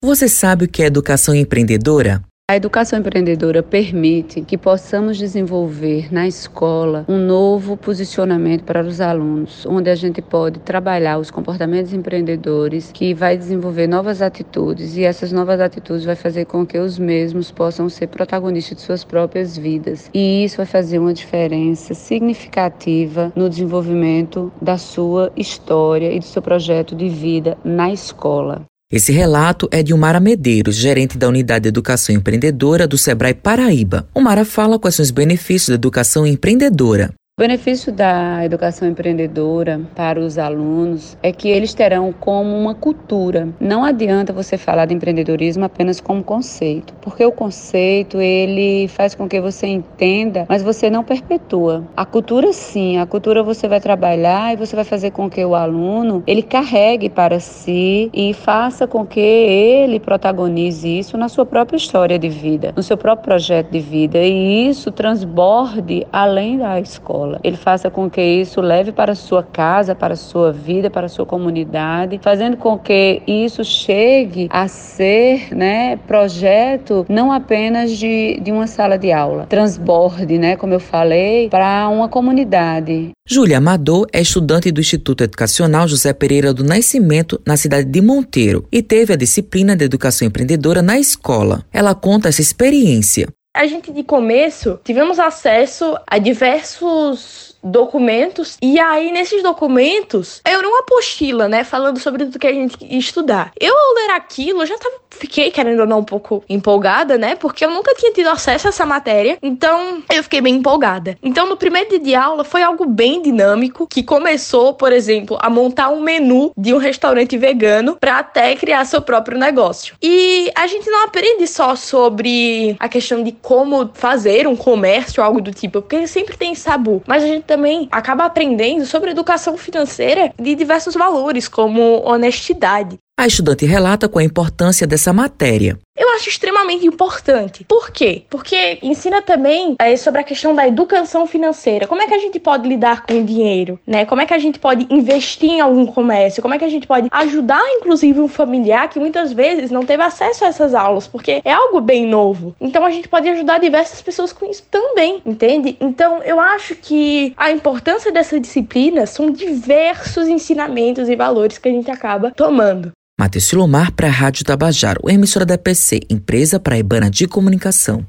Você sabe o que é educação empreendedora? A educação empreendedora permite que possamos desenvolver na escola um novo posicionamento para os alunos, onde a gente pode trabalhar os comportamentos empreendedores, que vai desenvolver novas atitudes e essas novas atitudes vai fazer com que os mesmos possam ser protagonistas de suas próprias vidas. E isso vai fazer uma diferença significativa no desenvolvimento da sua história e do seu projeto de vida na escola. Esse relato é de Umara Medeiros, gerente da Unidade de Educação Empreendedora do Sebrae Paraíba. Umara fala quais são os benefícios da educação empreendedora. O benefício da educação empreendedora para os alunos é que eles terão como uma cultura. Não adianta você falar de empreendedorismo apenas como conceito, porque o conceito ele faz com que você entenda, mas você não perpetua. A cultura sim, a cultura você vai trabalhar e você vai fazer com que o aluno ele carregue para si e faça com que ele protagonize isso na sua própria história de vida, no seu próprio projeto de vida e isso transborde além da escola escola. Ele faça com que isso leve para a sua casa, para a sua vida, para a sua comunidade, fazendo com que isso chegue a ser, né, projeto não apenas de, de uma sala de aula, transborde, né, como eu falei, para uma comunidade. Júlia Amador é estudante do Instituto Educacional José Pereira do Nascimento, na cidade de Monteiro, e teve a disciplina de Educação Empreendedora na escola. Ela conta essa experiência. A gente de começo tivemos acesso a diversos documentos. E aí, nesses documentos, eu era uma apostila, né? Falando sobre tudo que a gente ia estudar. Eu, ao ler aquilo, eu já tava, fiquei, querendo ou não, um pouco empolgada, né? Porque eu nunca tinha tido acesso a essa matéria. Então, eu fiquei bem empolgada. Então, no primeiro dia de aula, foi algo bem dinâmico, que começou, por exemplo, a montar um menu de um restaurante vegano para até criar seu próprio negócio. E a gente não aprende só sobre a questão de como fazer um comércio, algo do tipo, porque sempre tem sabu. Mas a gente também acaba aprendendo sobre educação financeira de diversos valores, como honestidade. A estudante relata com a importância dessa matéria. Eu acho extremamente importante. Por quê? Porque ensina também é, sobre a questão da educação financeira. Como é que a gente pode lidar com o dinheiro, né? Como é que a gente pode investir em algum comércio? Como é que a gente pode ajudar, inclusive, um familiar que muitas vezes não teve acesso a essas aulas, porque é algo bem novo. Então a gente pode ajudar diversas pessoas com isso também, entende? Então eu acho que a importância dessa disciplina são diversos ensinamentos e valores que a gente acaba tomando. Matheus Silomar para a Rádio Tabajaro, emissora da PC, empresa paraibana de comunicação.